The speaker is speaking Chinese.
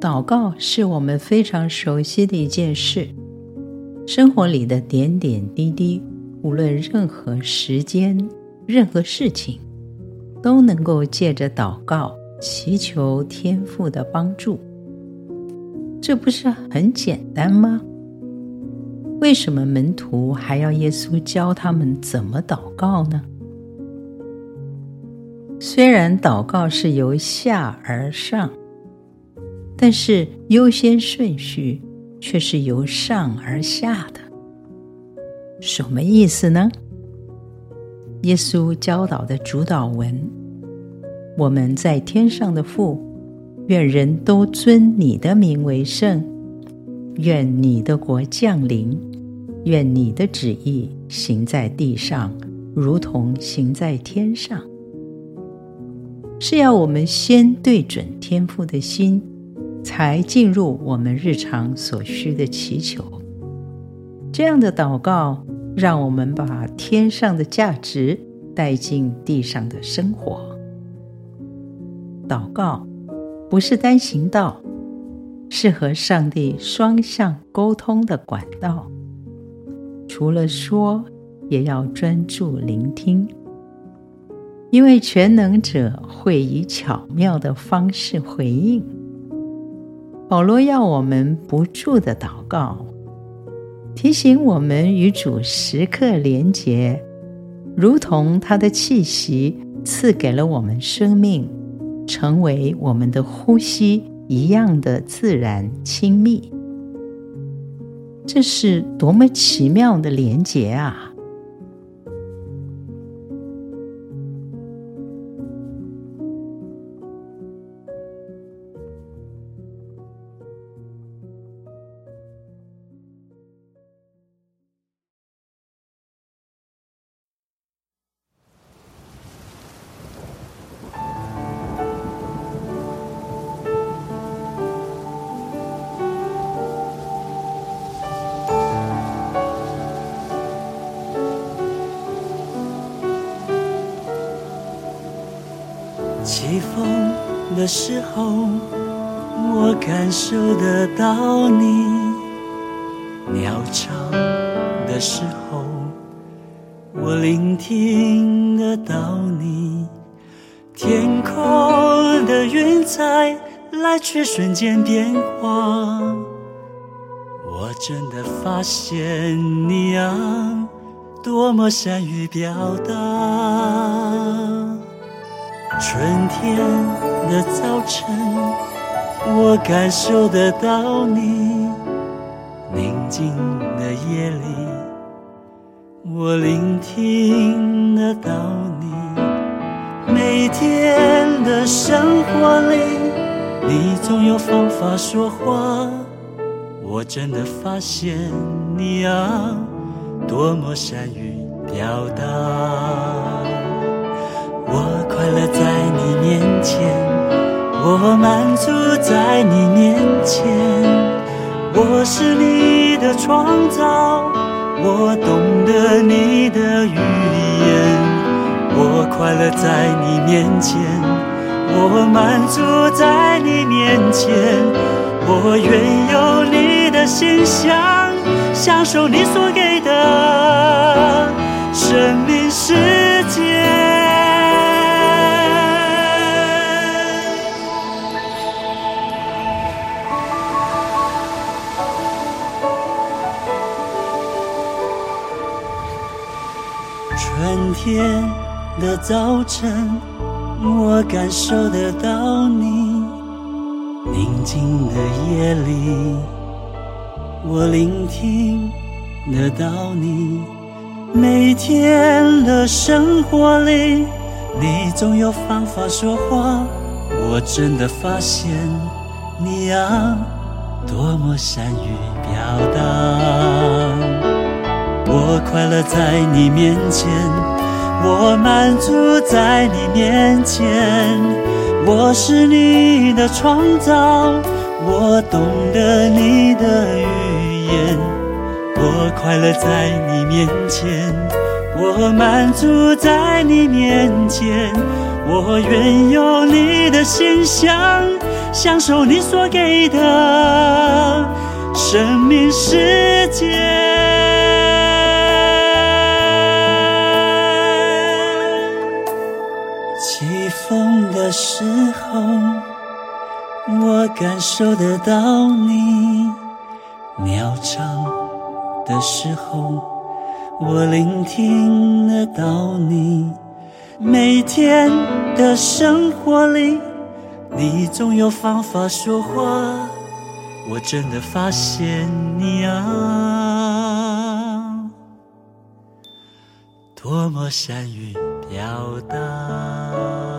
祷告是我们非常熟悉的一件事，生活里的点点滴滴，无论任何时间、任何事情，都能够借着祷告祈求天父的帮助。这不是很简单吗？为什么门徒还要耶稣教他们怎么祷告呢？虽然祷告是由下而上。但是优先顺序却是由上而下的，什么意思呢？耶稣教导的主祷文：“我们在天上的父，愿人都尊你的名为圣，愿你的国降临，愿你的旨意行在地上，如同行在天上。”是要我们先对准天父的心。才进入我们日常所需的祈求。这样的祷告，让我们把天上的价值带进地上的生活。祷告不是单行道，是和上帝双向沟通的管道。除了说，也要专注聆听，因为全能者会以巧妙的方式回应。保罗要我们不住的祷告，提醒我们与主时刻连结，如同他的气息赐给了我们生命，成为我们的呼吸一样的自然亲密。这是多么奇妙的连结啊！起风的时候，我感受得到你；鸟唱的时候，我聆听得到你。天空的云彩来去瞬间变化，我真的发现你啊，多么善于表达。春天的早晨，我感受得到你；宁静的夜里，我聆听得到你。每天的生活里，你总有方法说话。我真的发现你啊，多么善于表达。我满足在你面前。我是你的创造，我懂得你的语言。我快乐在你面前，我满足在你面前。我愿有你的形象，享受你所给的生命春天的早晨，我感受得到你；宁静的夜里，我聆听得到你。每天的生活里，你总有方法说话。我真的发现你啊，多么善于表达。我快乐在你面前，我满足在你面前。我是你的创造，我懂得你的语言。我快乐在你面前，我满足在你面前。我愿有你的形象，享受你所给的生命世界。起风的时候，我感受得到你；鸟唱的时候，我聆听得到你。每天的生活里，你总有方法说话，我真的发现你啊，多么善于要等。